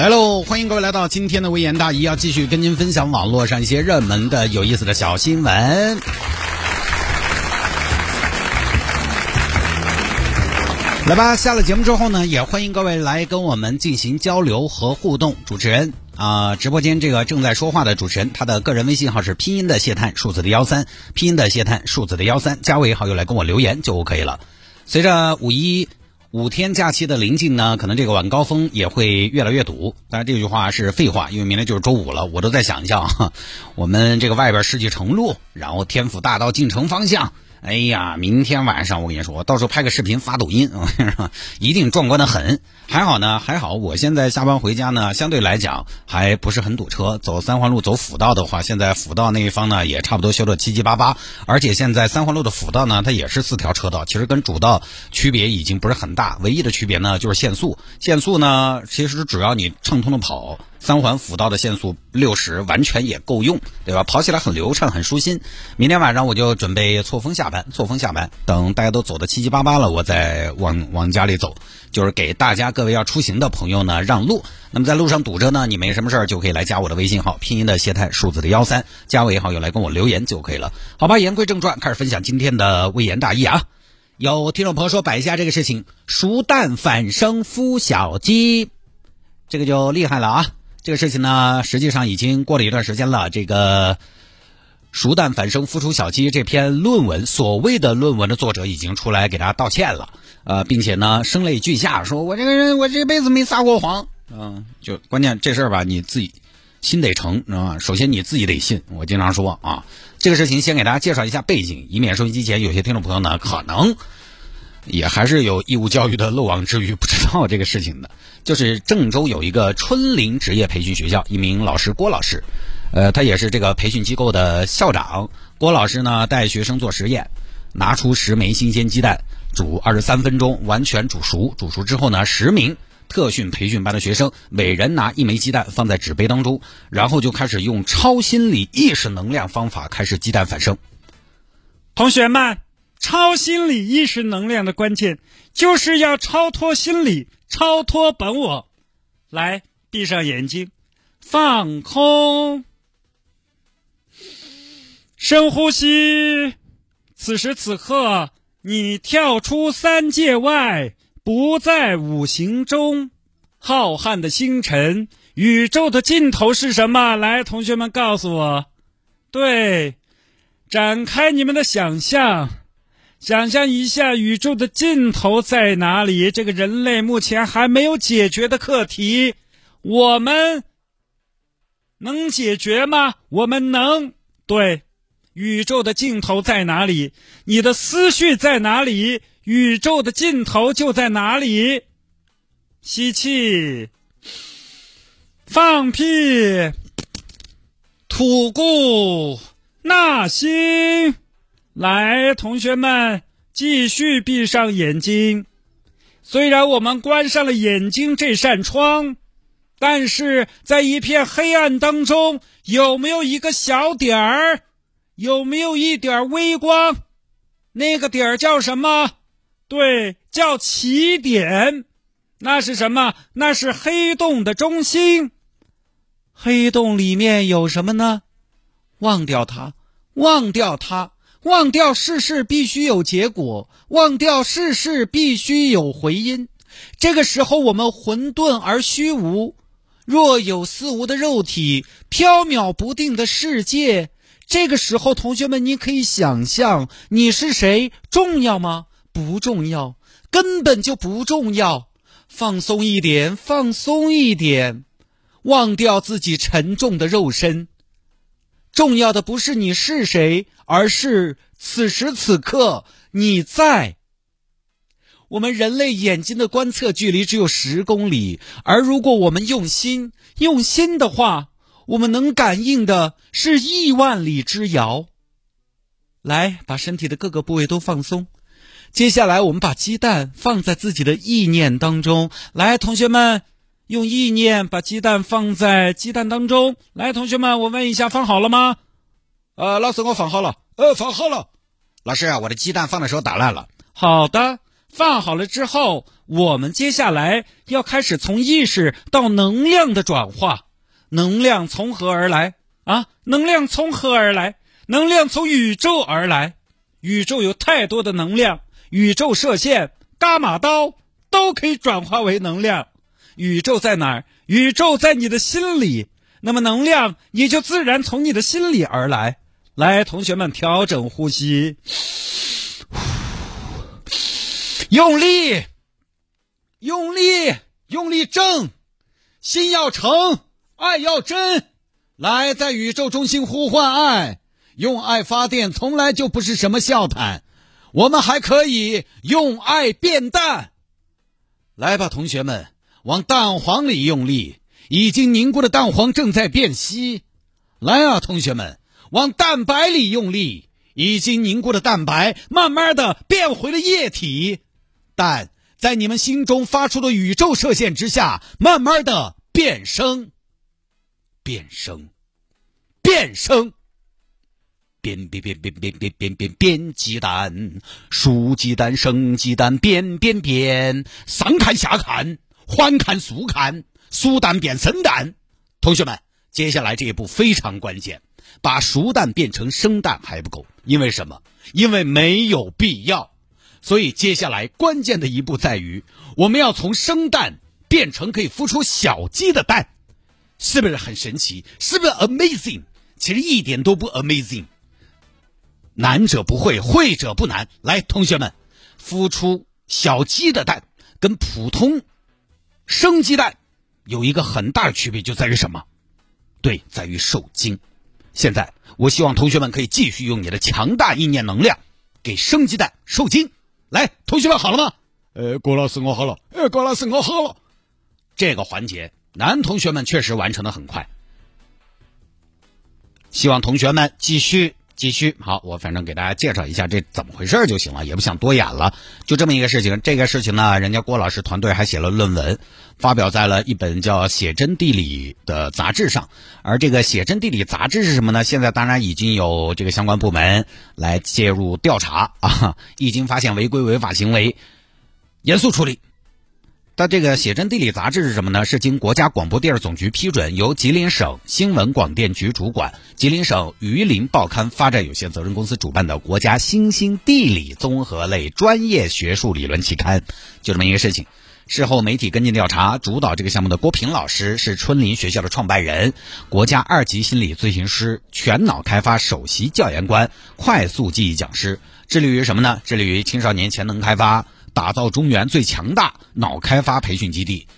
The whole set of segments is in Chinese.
来喽！欢迎各位来到今天的微言大义，要继续跟您分享网络上一些热门的、有意思的小新闻。来吧，下了节目之后呢，也欢迎各位来跟我们进行交流和互动。主持人啊、直播间这个正在说话的主持人，他的个人微信号是拼音的谢探，数字的幺三，拼音的谢探，数字的幺三，加为好友来跟我留言就 OK 了。随着五一五天假期的临近呢，可能这个晚高峰也会越来越堵。当然这句话是废话，因为明天就是周五了。我都在想象哈，我们这个外边世纪城路，然后天府大道进城方向。哎呀，明天晚上我跟你说，到时候拍个视频发抖音，我跟你说一定壮观的很。还好呢，还好我现在下班回家呢，相对来讲还不是很堵车。走三环路走辅道的话，现在辅道那一方呢也差不多修的七七八八，而且现在三环路的辅道呢，它也是四条车道，其实跟主道区别已经不是很大，唯一的区别呢就是限速。限速呢，其实只要你畅通的跑。三环辅道的限速六十完全也够用，对吧？跑起来很流畅，很舒心。明天晚上我就准备错峰下班，错峰下班，等大家都走的七七八八了，我再往往家里走，就是给大家各位要出行的朋友呢让路。那么在路上堵着呢，你没什么事儿就可以来加我的微信号，拼音的谢太，数字的幺三，加我也好友来跟我留言就可以了。好吧，言归正传，开始分享今天的微言大义啊。有听众朋友说摆一下这个事情，熟蛋反生孵小鸡，这个就厉害了啊。这个事情呢，实际上已经过了一段时间了。这个“熟蛋反生孵出小鸡”这篇论文，所谓的论文的作者已经出来给大家道歉了，呃，并且呢，声泪俱下，说我这个人我这辈子没撒过谎，嗯、就关键这事儿吧，你自己心得诚，知道吧？首先你自己得信。我经常说啊，这个事情先给大家介绍一下背景，以免收音机前有些听众朋友呢，可能。也还是有义务教育的漏网之鱼，不知道这个事情的。就是郑州有一个春林职业培训学校，一名老师郭老师，呃，他也是这个培训机构的校长。郭老师呢带学生做实验，拿出十枚新鲜鸡蛋，煮二十三分钟，完全煮熟。煮熟之后呢，十名特训培训班的学生每人拿一枚鸡蛋放在纸杯当中，然后就开始用超心理意识能量方法开始鸡蛋反生。同学们，超心理意识能量的关键就是要超脱心理，超脱本我。来，闭上眼睛，放空，深呼吸。此时此刻，你跳出三界外，不在五行中。浩瀚的星辰，宇宙的尽头是什么？来，同学们告诉我。对，展开你们的想象。想象一下，宇宙的尽头在哪里？这个人类目前还没有解决的课题，我们能解决吗？我们能。对，宇宙的尽头在哪里？你的思绪在哪里？宇宙的尽头就在哪里。吸气，放屁，吐故纳新。来，同学们，继续闭上眼睛。虽然我们关上了眼睛这扇窗，但是在一片黑暗当中，有没有一个小点儿？有没有一点微光？那个点儿叫什么？对，叫起点。那是什么？那是黑洞的中心。黑洞里面有什么呢？忘掉它，忘掉它。忘掉事事必须有结果，忘掉世事必须有回音。这个时候，我们混沌而虚无，若有似无的肉体，缥缈不定的世界。这个时候，同学们，你可以想象你是谁？重要吗？不重要，根本就不重要。放松一点，放松一点，忘掉自己沉重的肉身。重要的不是你是谁，而是此时此刻你在。我们人类眼睛的观测距离只有十公里，而如果我们用心用心的话，我们能感应的是亿万里之遥。来，把身体的各个部位都放松。接下来，我们把鸡蛋放在自己的意念当中。来，同学们，用意念把鸡蛋放在鸡蛋当中。来，同学们，我问一下，放好了吗？呃，老师，我放好了。呃，放好了。老师啊，我的鸡蛋放的时候打烂了。好的，放好了之后，我们接下来要开始从意识到能量的转化。能量从何而来啊？能量从何而来？能量从宇宙而来。宇宙有太多的能量。宇宙射线、伽马刀都可以转化为能量。宇宙在哪儿？宇宙在你的心里。那么能量也就自然从你的心里而来。来，同学们，调整呼吸，用力，用力，用力正，心要诚，爱要真。来，在宇宙中心呼唤爱，用爱发电，从来就不是什么笑谈。我们还可以用爱变淡，来吧，同学们，往蛋黄里用力，已经凝固的蛋黄正在变稀。来啊，同学们，往蛋白里用力，已经凝固的蛋白慢慢的变回了液体。蛋在你们心中发出的宇宙射线之下，慢慢的变生，变生，变生。变变变变变变变变变鸡蛋，熟鸡蛋生鸡蛋变变变，上看下看，缓看速看，熟蛋变生蛋。同学们，接下来这一步非常关键，把熟蛋变成生蛋还不够，因为什么？因为没有必要。所以接下来关键的一步在于，我们要从生蛋变成可以孵出小鸡的蛋，是不是很神奇？是不是 amazing？其实一点都不 amazing。难者不会，会者不难。来，同学们，孵出小鸡的蛋跟普通生鸡蛋有一个很大的区别，就在于什么？对，在于受精。现在，我希望同学们可以继续用你的强大意念能量给生鸡蛋受精。来，同学们好了吗？呃，郭老师我好了。呃，郭老师我好了。这个环节，男同学们确实完成的很快。希望同学们继续。继续好，我反正给大家介绍一下这怎么回事就行了，也不想多演了，就这么一个事情。这个事情呢，人家郭老师团队还写了论文，发表在了一本叫《写真地理》的杂志上。而这个《写真地理》杂志是什么呢？现在当然已经有这个相关部门来介入调查啊，一经发现违规违法行为，严肃处理。那这个写真地理杂志是什么呢？是经国家广播电视总局批准，由吉林省新闻广电局主管、吉林省榆林报刊发展有限责任公司主办的国家新兴地理综合类专业学术理论期刊。就这么一个事情。事后媒体跟进调查，主导这个项目的郭平老师是春林学校的创办人，国家二级心理咨询师，全脑开发首席教研官，快速记忆讲师，致力于什么呢？致力于青少年潜能开发。打造中原最强大脑开发培训基地，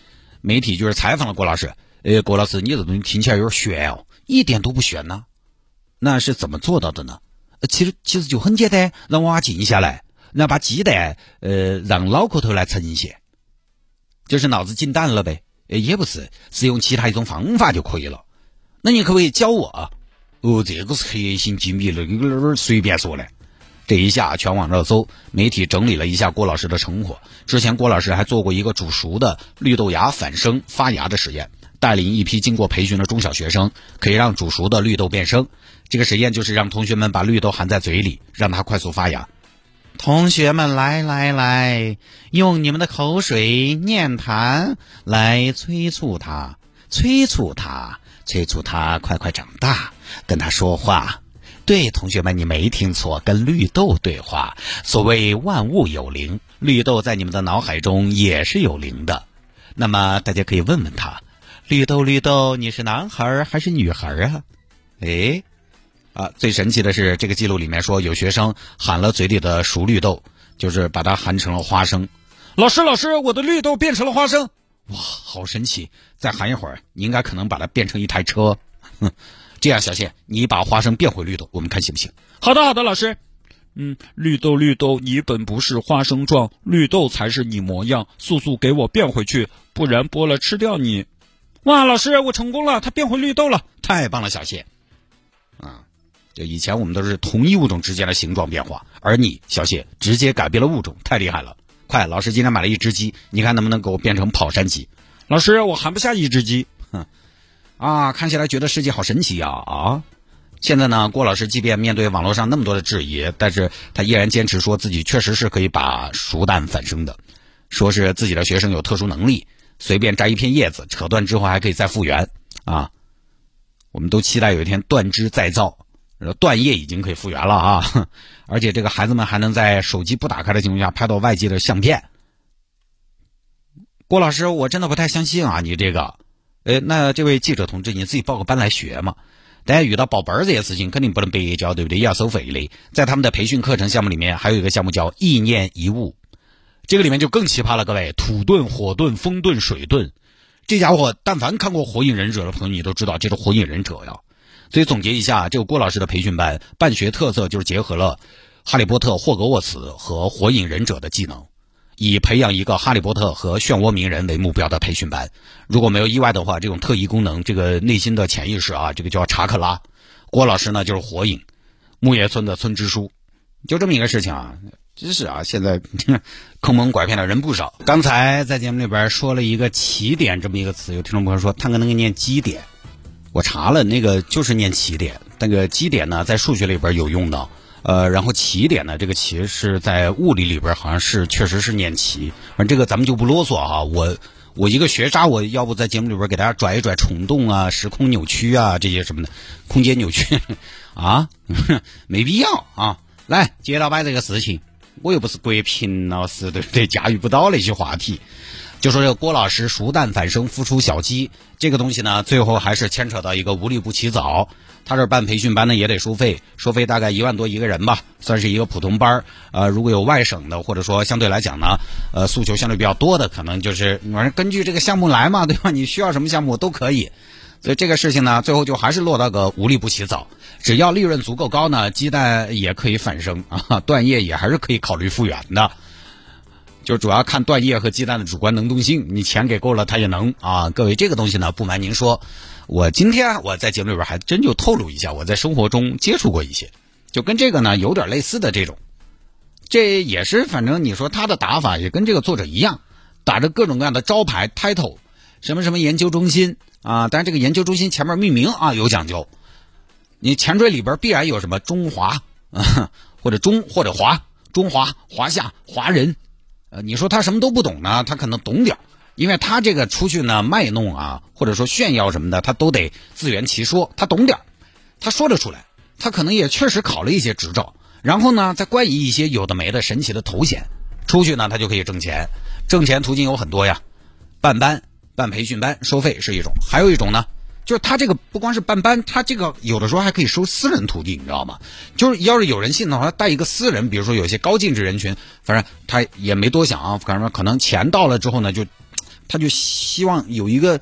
媒体就是采访了郭老师。呃，郭老师，你这东西听起来有点玄哦，一点都不玄呢。那是怎么做到的呢？其实其实就很简单，让娃静下来，然后把鸡蛋呃让脑壳头来呈现，就是脑子进蛋了呗。呃，也不是，是用其他一种方法就可以了。那你可不可以教我？哦，这个是核心机密了，你随便说嘞。这一下全网热搜，媒体整理了一下郭老师的成果。之前郭老师还做过一个煮熟的绿豆芽反生发芽的实验，带领一批经过培训的中小学生，可以让煮熟的绿豆变生。这个实验就是让同学们把绿豆含在嘴里，让它快速发芽。同学们，来来来，用你们的口水、念痰来催促它，催促它，催促它快快长大，跟他说话。对，同学们，你没听错，跟绿豆对话。所谓万物有灵，绿豆在你们的脑海中也是有灵的。那么大家可以问问他：绿豆，绿豆，你是男孩还是女孩啊？哎，啊，最神奇的是，这个记录里面说，有学生含了嘴里的熟绿豆，就是把它含成了花生。老师，老师，我的绿豆变成了花生，哇，好神奇！再含一会儿，你应该可能把它变成一台车。哼。这样，小谢，你把花生变回绿豆，我们看行不行？好的，好的，老师。嗯，绿豆，绿豆，你本不是花生状，绿豆才是你模样。速速给我变回去，不然剥了吃掉你。哇，老师，我成功了，它变回绿豆了，太棒了，小谢。啊，就以前我们都是同一物种之间的形状变化，而你小谢直接改变了物种，太厉害了！快，老师今天买了一只鸡，你看能不能给我变成跑山鸡？老师，我含不下一只鸡。哼啊，看起来觉得世界好神奇呀啊！现在呢，郭老师即便面对网络上那么多的质疑，但是他依然坚持说自己确实是可以把熟蛋反生的，说是自己的学生有特殊能力，随便摘一片叶子扯断之后还可以再复原啊！我们都期待有一天断肢再造，断叶已经可以复原了啊！而且这个孩子们还能在手机不打开的情况下拍到外界的相片。郭老师，我真的不太相信啊，你这个，呃，那这位记者同志，你自己报个班来学嘛。大家遇到报班这些事情，肯定不能白教，对不对？也要收费的。在他们的培训课程项目里面，还有一个项目叫意念一物，这个里面就更奇葩了，各位，土遁、火遁、风遁、水遁，这家伙，但凡看过《火影忍者》的朋友，你都知道这是火影忍者呀。所以总结一下，这个郭老师的培训班办学特色就是结合了《哈利波特》霍格沃茨和《火影忍者》的技能。以培养一个哈利波特和漩涡鸣人为目标的培训班，如果没有意外的话，这种特异功能，这个内心的潜意识啊，这个叫查克拉。郭老师呢就是火影，木叶村的村支书，就这么一个事情啊。真是啊，现在 坑蒙拐骗的人不少。刚才在节目里边说了一个起点这么一个词，有听众朋友说他可能念基点，我查了那个就是念起点，那个基点呢在数学里边有用的。呃，然后起点呢？这个起是在物理里边好像是确实是念起，反正这个咱们就不啰嗦哈。我我一个学渣，我要不在节目里边给大家拽一拽虫洞啊、时空扭曲啊这些什么的，空间扭曲啊，没必要啊。来，接着摆这个事情，我又不是国平老师，对不对？驾驭不到那些话题。就说这个郭老师熟蛋反生孵出小鸡这个东西呢，最后还是牵扯到一个无利不起早。他这办培训班呢也得收费，收费大概一万多一个人吧，算是一个普通班儿。呃，如果有外省的，或者说相对来讲呢，呃，诉求相对比较多的，可能就是反正根据这个项目来嘛，对吧？你需要什么项目都可以。所以这个事情呢，最后就还是落到个无利不起早。只要利润足够高呢，鸡蛋也可以反生啊，断叶也还是可以考虑复原的。就主要看断叶和鸡蛋的主观能动性，你钱给够了，它也能啊。各位，这个东西呢，不瞒您说，我今天我在节目里边还真就透露一下，我在生活中接触过一些，就跟这个呢有点类似的这种，这也是反正你说他的打法也跟这个作者一样，打着各种各样的招牌 title，什么什么研究中心啊，但是这个研究中心前面命名啊有讲究，你前缀里边必然有什么中华啊，或者中或者华，中华华夏华人。呃，你说他什么都不懂呢？他可能懂点因为他这个出去呢卖弄啊，或者说炫耀什么的，他都得自圆其说。他懂点他说得出来，他可能也确实考了一些执照，然后呢再冠以一些有的没的神奇的头衔，出去呢他就可以挣钱。挣钱途径有很多呀，办班、办培训班收费是一种，还有一种呢。就他这个不光是办班，他这个有的时候还可以收私人徒弟，你知道吗？就是要是有人信的话，他带一个私人，比如说有些高净值人群，反正他也没多想啊，反正可能钱到了之后呢，就他就希望有一个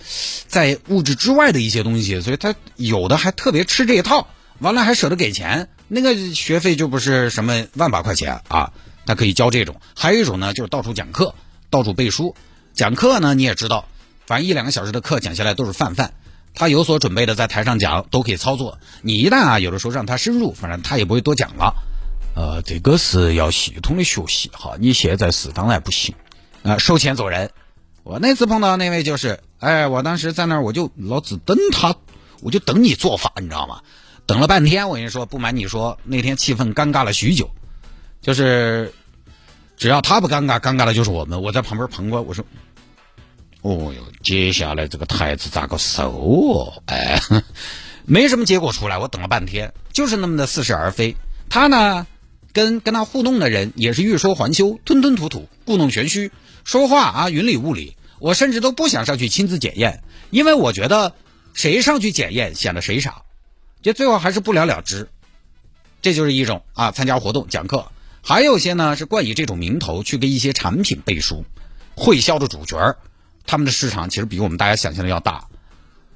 在物质之外的一些东西，所以他有的还特别吃这一套，完了还舍得给钱，那个学费就不是什么万把块钱啊，他可以教这种。还有一种呢，就是到处讲课，到处背书，讲课呢你也知道，反正一两个小时的课讲下来都是泛泛。他有所准备的，在台上讲都可以操作。你一旦啊，有的时候让他深入，反正他也不会多讲了。呃，这个是要系统的学习哈。你现在是当然不行啊，收钱走人。我那次碰到那位就是，哎，我当时在那儿，我就老子等他，我就等你做法，你知道吗？等了半天，我跟你说，不瞒你说，那天气氛尴尬了许久。就是只要他不尴尬，尴尬的就是我们。我在旁边旁观，我说。哦哟，接下来这个台子咋个收哦？哎，没什么结果出来，我等了半天，就是那么的似是而非。他呢，跟跟他互动的人也是欲说还休，吞吞吐吐，故弄玄虚，说话啊云里雾里。我甚至都不想上去亲自检验，因为我觉得谁上去检验显得谁傻，就最后还是不了了之。这就是一种啊，参加活动讲课，还有些呢是冠以这种名头去给一些产品背书，会销的主角儿。他们的市场其实比我们大家想象的要大。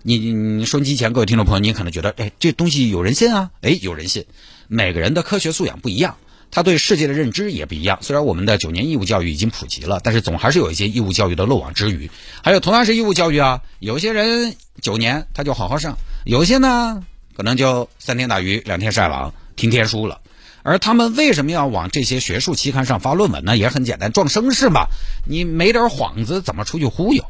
你你收音机前各位听众朋友，你可能觉得，哎，这东西有人信啊？哎，有人信。每个人的科学素养不一样，他对世界的认知也不一样。虽然我们的九年义务教育已经普及了，但是总还是有一些义务教育的漏网之鱼。还有同样是义务教育啊，有些人九年他就好好上，有些呢可能就三天打鱼两天晒网，听天书了。而他们为什么要往这些学术期刊上发论文呢？也很简单，壮声势嘛。你没点幌子，怎么出去忽悠？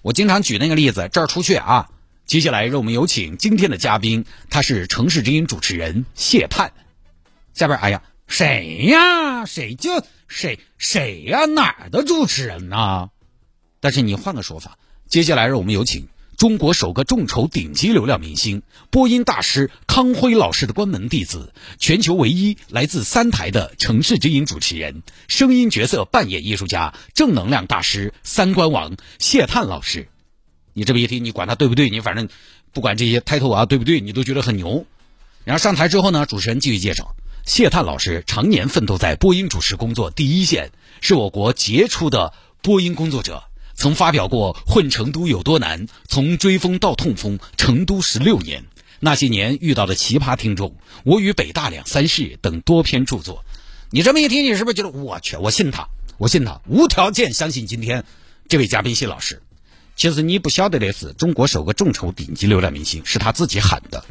我经常举那个例子，这儿出去啊。接下来让我们有请今天的嘉宾，他是城市之音主持人谢盼。下边，哎呀，谁呀？谁就谁谁呀？哪儿的主持人呢？但是你换个说法，接下来让我们有请中国首个众筹顶级流量明星、播音大师康辉老师的关门弟子，全球唯一来自三台的城市之音主持人、声音角色扮演艺术家、正能量大师、三观王谢探老师。你这么一听，你管他对不对？你反正不管这些 title 啊对不对，你都觉得很牛。然后上台之后呢，主持人继续介绍，谢探老师常年奋斗在播音主持工作第一线，是我国杰出的播音工作者，曾发表过《混成都有多难》《从追风到痛风》《成都十六年》那些年遇到的奇葩听众，《我与北大两三事》等多篇著作。你这么一听，你是不是觉得我去，我信他，我信他，无条件相信今天这位嘉宾谢老师。其实你不晓得的是，中国首个众筹顶级流量明星是他自己喊的。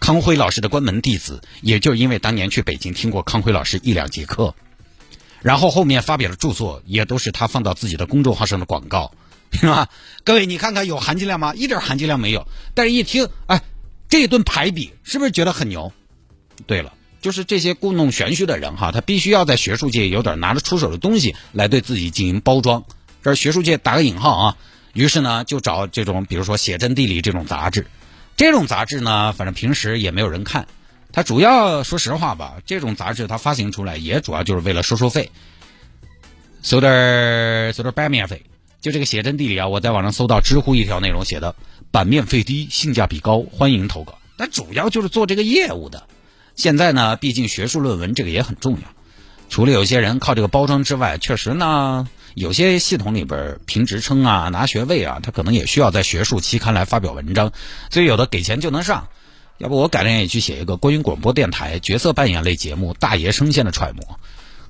康辉老师的关门弟子，也就因为当年去北京听过康辉老师一两节课，然后后面发表的著作也都是他放到自己的公众号上的广告，是吧？各位，你看看有含金量吗？一点含金量没有。但是一听，哎，这一顿排比，是不是觉得很牛？对了，就是这些故弄玄虚的人哈，他必须要在学术界有点拿得出手的东西来对自己进行包装。这学术界打个引号啊。于是呢，就找这种，比如说《写真地理》这种杂志，这种杂志呢，反正平时也没有人看。它主要说实话吧，这种杂志它发行出来也主要就是为了收收费，收点儿收点儿版面费。就这个《写真地理》啊，我在网上搜到知乎一条内容写的，版面费低，性价比高，欢迎投稿。但主要就是做这个业务的。现在呢，毕竟学术论文这个也很重要，除了有些人靠这个包装之外，确实呢。有些系统里边评职称啊、拿学位啊，他可能也需要在学术期刊来发表文章，所以有的给钱就能上。要不我改天也去写一个关于广播电台角色扮演类节目大爷声线的揣摩，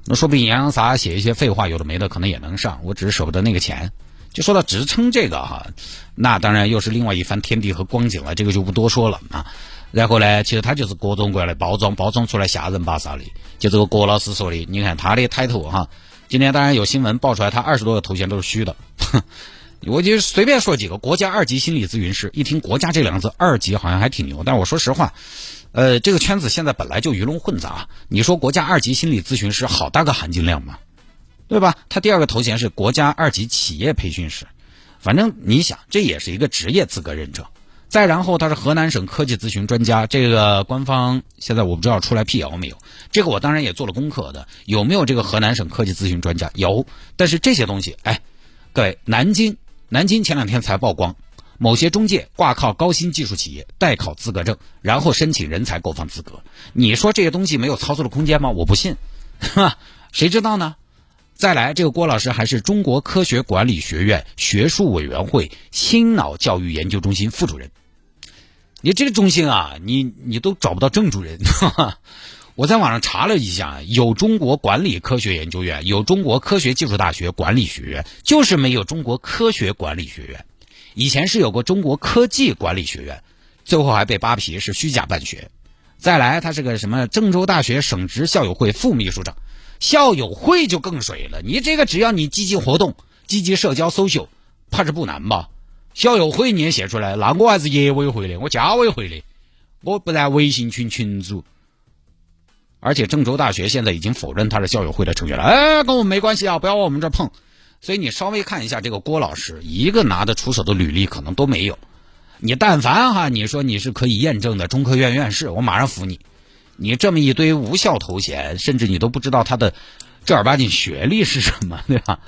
那说不定洋洋洒洒写一些废话有的没的，可能也能上。我只是舍不得那个钱。就说到职称这个哈，那当然又是另外一番天地和光景了，这个就不多说了啊。然后呢，其实他就是各种各样的包装，包装出来吓人巴啥的。就这个郭老师说的，你看他的抬头哈。今天当然有新闻爆出来，他二十多个头衔都是虚的。哼我就随便说几个，国家二级心理咨询师。一听“国家”这两个字，二级好像还挺牛。但我说实话，呃，这个圈子现在本来就鱼龙混杂。你说国家二级心理咨询师，好大个含金量嘛，对吧？他第二个头衔是国家二级企业培训师，反正你想，这也是一个职业资格认证。再然后，他是河南省科技咨询专家，这个官方现在我不知道出来辟谣没有。这个我当然也做了功课的，有没有这个河南省科技咨询专家？有，但是这些东西，哎，各位，南京，南京前两天才曝光，某些中介挂靠高新技术企业代考资格证，然后申请人才购房资格。你说这些东西没有操作的空间吗？我不信，哈，谁知道呢？再来，这个郭老师还是中国科学管理学院学术委员会心脑教育研究中心副主任。你这个中心啊，你你都找不到正主任。我在网上查了一下，有中国管理科学研究院，有中国科学技术大学管理学院，就是没有中国科学管理学院。以前是有过中国科技管理学院，最后还被扒皮是虚假办学。再来，他是个什么郑州大学省直校友会副秘书长，校友会就更水了。你这个只要你积极活动、积极社交、social，怕是不难吧？校友会你也写出来，那我还是业委会的，我家委会的，我不然微信群群主。而且郑州大学现在已经否认他是校友会的成员了，哎，跟我们没关系啊，不要往我们这碰。所以你稍微看一下这个郭老师，一个拿得出手的履历可能都没有。你但凡哈，你说你是可以验证的中科院院士，我马上服你。你这么一堆无效头衔，甚至你都不知道他的正儿八经学历是什么，对吧？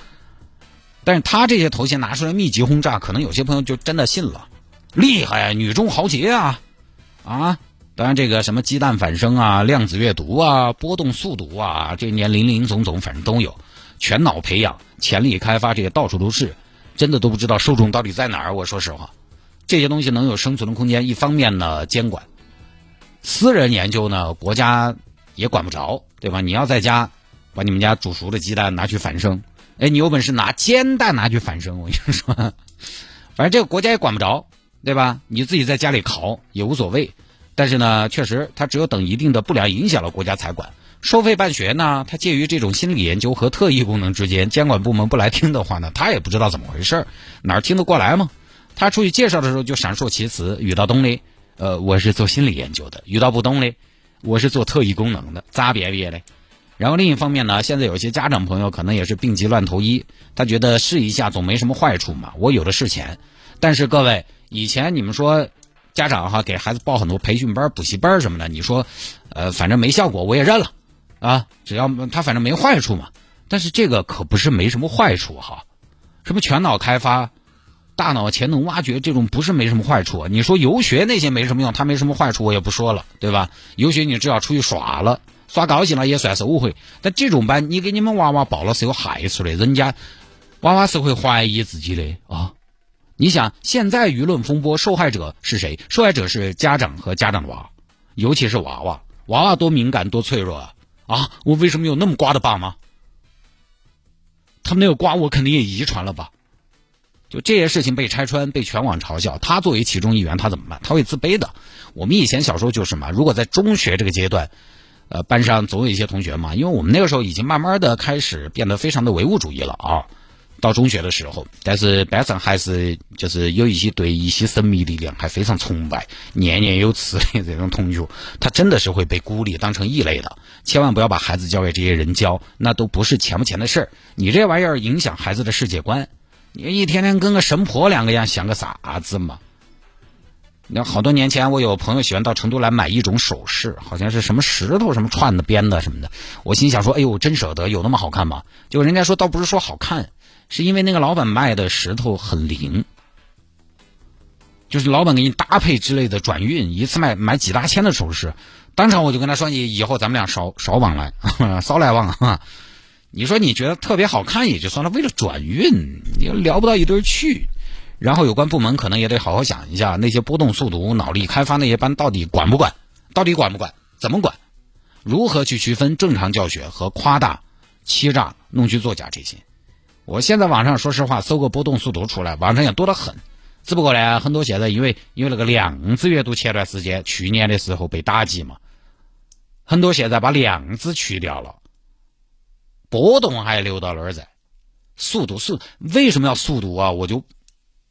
但是他这些头衔拿出来密集轰炸，可能有些朋友就真的信了，厉害啊，女中豪杰啊，啊，当然这个什么鸡蛋反生啊、量子阅读啊、波动速读啊，这年林林总总反正都有，全脑培养、潜力开发这些到处都是，真的都不知道受众到底在哪儿。我说实话，这些东西能有生存的空间，一方面呢监管，私人研究呢国家也管不着，对吧？你要在家把你们家煮熟的鸡蛋拿去反生。哎，你有本事拿煎蛋拿去反生，我跟你说，反正这个国家也管不着，对吧？你自己在家里烤也无所谓。但是呢，确实他只有等一定的不良影响了国家才管。收费办学呢，它介于这种心理研究和特异功能之间，监管部门不来听的话呢，他也不知道怎么回事儿，哪儿听得过来吗？他出去介绍的时候就闪烁其词，遇到懂的，呃，我是做心理研究的；遇到不懂的，我是做特异功能的，咋别别的？然后另一方面呢，现在有些家长朋友可能也是病急乱投医，他觉得试一下总没什么坏处嘛，我有的是钱。但是各位，以前你们说家长哈给孩子报很多培训班、补习班什么的，你说，呃，反正没效果我也认了，啊，只要他反正没坏处嘛。但是这个可不是没什么坏处哈，什么全脑开发、大脑潜能挖掘这种不是没什么坏处。你说游学那些没什么用，他没什么坏处我也不说了，对吧？游学你只要出去耍了。耍高兴了也算是误会，但这种班你给你们娃娃报了是有害处的，人家娃娃是会怀疑自己的啊。你想，现在舆论风波受害者是谁？受害者是家长和家长的娃，尤其是娃娃，娃娃多敏感多脆弱啊！啊，我为什么有那么瓜的爸妈？他们那个瓜我肯定也遗传了吧？就这些事情被拆穿，被全网嘲笑，他作为其中一员，他怎么办？他会自卑的。我们以前小时候就是嘛，如果在中学这个阶段。呃，班上总有一些同学嘛，因为我们那个时候已经慢慢的开始变得非常的唯物主义了啊。到中学的时候，但是班上还是就是有一些对一些神秘力量还非常崇拜、念念有词的这种同学，他真的是会被孤立当成异类的。千万不要把孩子交给这些人教，那都不是钱不钱的事儿。你这玩意儿影响孩子的世界观，你一天天跟个神婆两个样，像个啥子嘛？那好多年前，我有朋友喜欢到成都来买一种首饰，好像是什么石头什么串的编的什么的。我心想说：“哎呦，真舍得，有那么好看吗？”结果人家说，倒不是说好看，是因为那个老板卖的石头很灵，就是老板给你搭配之类的转运，一次卖买几大千的首饰。当场我就跟他说：“你以后咱们俩少少往来，少来往啊！你说你觉得特别好看也就算了，为了转运，你又聊不到一堆去。”然后有关部门可能也得好好想一下，那些波动速度、脑力开发那些班到底管不管？到底管不管？怎么管？如何去区分正常教学和夸大、欺诈、弄虚作假这些？我现在网上说实话搜个波动速读出来，网上也多得很。只不过呢，很多现在因为因为那个量子阅读前段时间去年的时候被打击嘛，很多现在把量子去掉了，波动还留到那儿在。速读速为什么要速读啊？我就。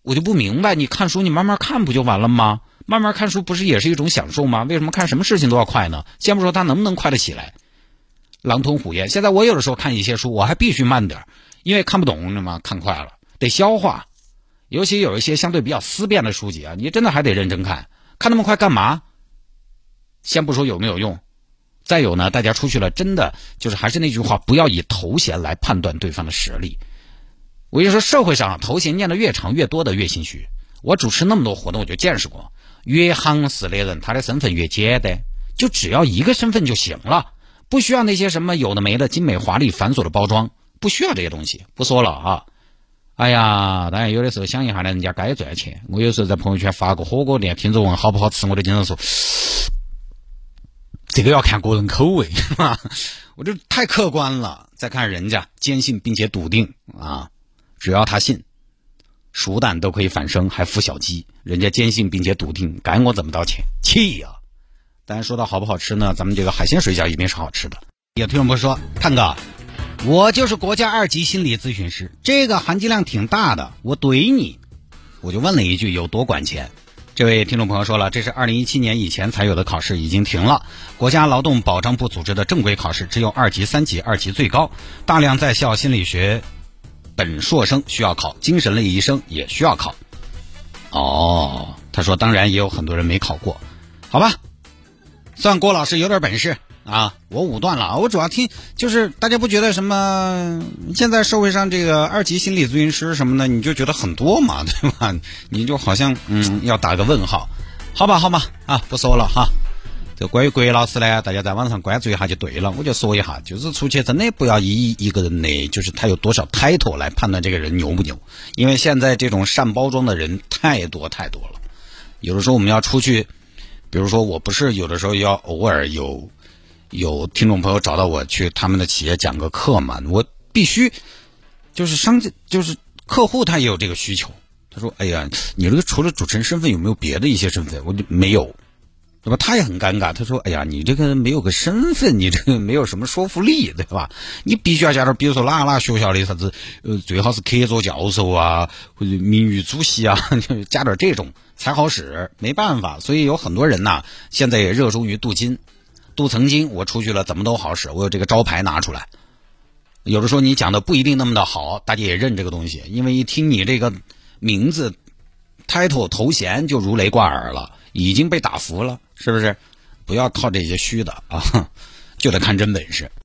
我就不明白，你看书你慢慢看不就完了吗？慢慢看书不是也是一种享受吗？为什么看什么事情都要快呢？先不说它能不能快得起来，狼吞虎咽。现在我有的时候看一些书，我还必须慢点因为看不懂，那么看快了得消化。尤其有一些相对比较思辨的书籍啊，你真的还得认真看。看那么快干嘛？先不说有没有用，再有呢，大家出去了，真的就是还是那句话，不要以头衔来判断对方的实力。我就说，社会上头衔念的越长越多的越心虚。我主持那么多活动，我就见识过，越行式的人，他的身份越简单，就只要一个身份就行了，不需要那些什么有的没的精美华丽繁琐的包装，不需要这些东西。不说了啊！哎呀，当然有的时候想一下呢，人家该赚钱。我有时候在朋友圈发个火锅店，听着问好不好吃，我都经常说，这个要看个人口味，我这太客观了。再看人家坚信并且笃定啊。只要他信，熟蛋都可以反生，还孵小鸡。人家坚信并且笃定，该我怎么道歉？气呀！但是说到好不好吃呢？咱们这个海鲜水饺一定是好吃的。有听众朋友说：“探哥，我就是国家二级心理咨询师，这个含金量挺大的，我怼你。”我就问了一句：“有多管钱？”这位听众朋友说了：“这是二零一七年以前才有的考试，已经停了。国家劳动保障部组织的正规考试只有二级、三级，二级最高，大量在校心理学。”本硕生需要考，精神类医生也需要考。哦，他说，当然也有很多人没考过，好吧，算郭老师有点本事啊。我武断了，我主要听就是大家不觉得什么？现在社会上这个二级心理咨询师什么的，你就觉得很多嘛，对吧？你就好像嗯要打个问号，好吧，好吧，啊，不说了哈。这关于郭老师呢，大家在网上关注一下就对了。我就说一下，就是出去真的不要以一个人的就是他有多少 title 来判断这个人牛不牛，因为现在这种善包装的人太多太多了。有的时候我们要出去，比如说我不是有的时候要偶尔有有听众朋友找到我去他们的企业讲个课嘛，我必须就是商家就是客户他也有这个需求。他说：“哎呀，你这个除了主持人身份有没有别的一些身份？”我就没有。对吧？他也很尴尬，他说：“哎呀，你这个没有个身份，你这个没有什么说服力，对吧？你必须要加点，比如说哪哪学校的啥子，呃，最好是客座教授啊，或者名誉主席啊，就 加点这种才好使。没办法，所以有很多人呐，现在也热衷于镀金。都曾经，我出去了怎么都好使，我有这个招牌拿出来。有的时候你讲的不一定那么的好，大家也认这个东西，因为一听你这个名字、title 头衔就如雷贯耳了，已经被打服了，是不是？不要靠这些虚的啊，就得看真本事。